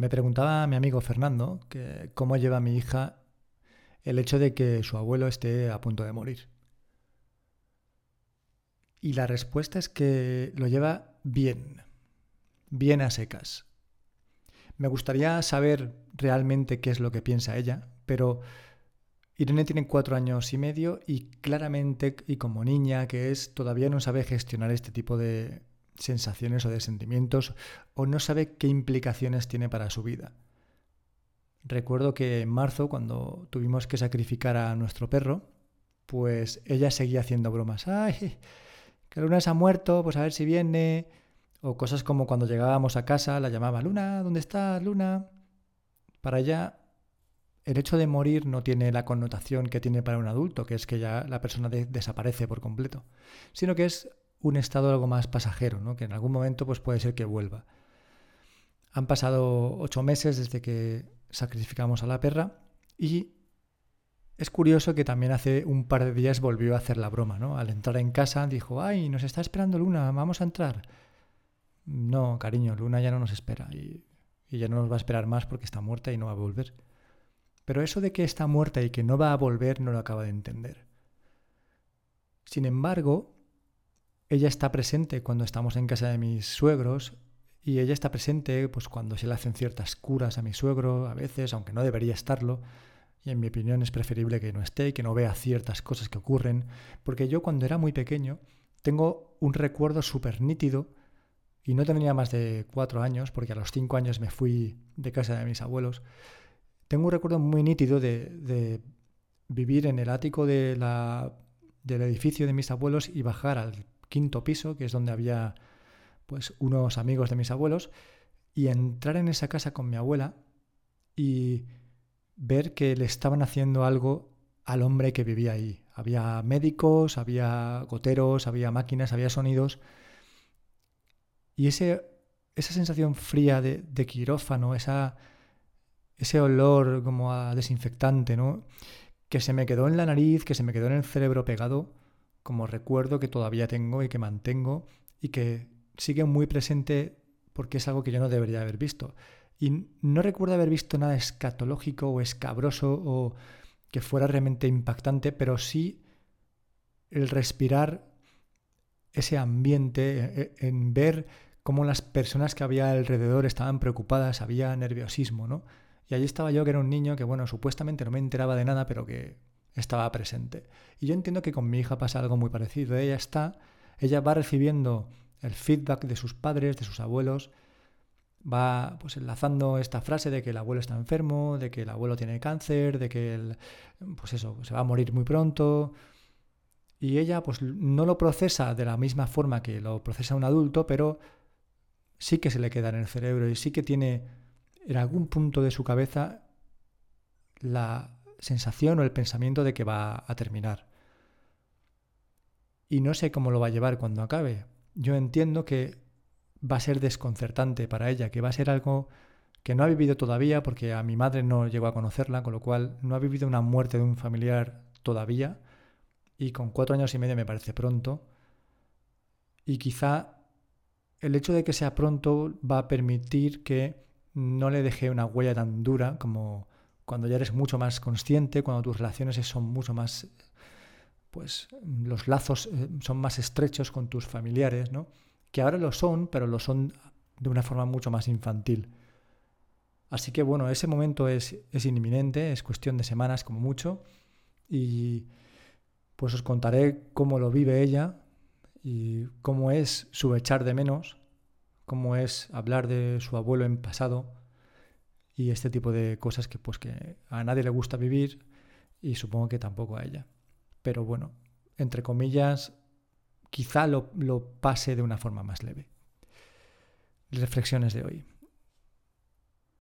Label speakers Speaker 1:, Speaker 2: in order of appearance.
Speaker 1: Me preguntaba mi amigo Fernando que cómo lleva a mi hija el hecho de que su abuelo esté a punto de morir. Y la respuesta es que lo lleva bien, bien a secas. Me gustaría saber realmente qué es lo que piensa ella, pero Irene tiene cuatro años y medio y claramente, y como niña que es, todavía no sabe gestionar este tipo de sensaciones o de sentimientos o no sabe qué implicaciones tiene para su vida. Recuerdo que en marzo, cuando tuvimos que sacrificar a nuestro perro, pues ella seguía haciendo bromas. ¡Ay! Que Luna se ha muerto, pues a ver si viene. O cosas como cuando llegábamos a casa, la llamaba Luna, ¿dónde estás, Luna? Para ella, el hecho de morir no tiene la connotación que tiene para un adulto, que es que ya la persona desaparece por completo, sino que es un estado algo más pasajero, ¿no? que en algún momento pues puede ser que vuelva. Han pasado ocho meses desde que sacrificamos a la perra y es curioso que también hace un par de días volvió a hacer la broma, ¿no? Al entrar en casa dijo, ay, nos está esperando Luna, vamos a entrar. No, cariño, Luna ya no nos espera y, y ya no nos va a esperar más porque está muerta y no va a volver. Pero eso de que está muerta y que no va a volver no lo acaba de entender. Sin embargo, ella está presente cuando estamos en casa de mis suegros y ella está presente pues cuando se le hacen ciertas curas a mi suegro a veces, aunque no debería estarlo. Y en mi opinión es preferible que no esté y que no vea ciertas cosas que ocurren, porque yo cuando era muy pequeño tengo un recuerdo súper nítido y no tenía más de cuatro años, porque a los cinco años me fui de casa de mis abuelos. Tengo un recuerdo muy nítido de, de vivir en el ático de la, del edificio de mis abuelos y bajar al quinto piso, que es donde había pues unos amigos de mis abuelos, y entrar en esa casa con mi abuela y ver que le estaban haciendo algo al hombre que vivía ahí. Había médicos, había goteros, había máquinas, había sonidos. Y ese, esa sensación fría de, quirófano, esa, ese olor como a desinfectante, ¿no? Que se me quedó en la nariz, que se me quedó en el cerebro pegado, como recuerdo que todavía tengo y que mantengo y que sigue muy presente porque es algo que yo no debería haber visto. Y no recuerdo haber visto nada escatológico o escabroso o que fuera realmente impactante, pero sí el respirar ese ambiente, e, e, en ver cómo las personas que había alrededor estaban preocupadas, había nerviosismo, ¿no? Y allí estaba yo que era un niño que, bueno, supuestamente no me enteraba de nada, pero que estaba presente. Y yo entiendo que con mi hija pasa algo muy parecido. Ella está, ella va recibiendo el feedback de sus padres, de sus abuelos, va pues enlazando esta frase de que el abuelo está enfermo, de que el abuelo tiene cáncer, de que pues eso, se va a morir muy pronto. Y ella pues no lo procesa de la misma forma que lo procesa un adulto, pero sí que se le queda en el cerebro y sí que tiene en algún punto de su cabeza la sensación o el pensamiento de que va a terminar. Y no sé cómo lo va a llevar cuando acabe. Yo entiendo que va a ser desconcertante para ella, que va a ser algo que no ha vivido todavía porque a mi madre no llegó a conocerla, con lo cual no ha vivido una muerte de un familiar todavía y con cuatro años y medio me parece pronto. Y quizá el hecho de que sea pronto va a permitir que no le deje una huella tan dura como cuando ya eres mucho más consciente, cuando tus relaciones son mucho más, pues los lazos eh, son más estrechos con tus familiares, ¿no? Que ahora lo son, pero lo son de una forma mucho más infantil. Así que bueno, ese momento es, es inminente, es cuestión de semanas como mucho, y pues os contaré cómo lo vive ella y cómo es su echar de menos, cómo es hablar de su abuelo en pasado, y este tipo de cosas que pues que a nadie le gusta vivir y supongo que tampoco a ella. Pero bueno, entre comillas, quizá lo, lo pase de una forma más leve. Reflexiones de hoy.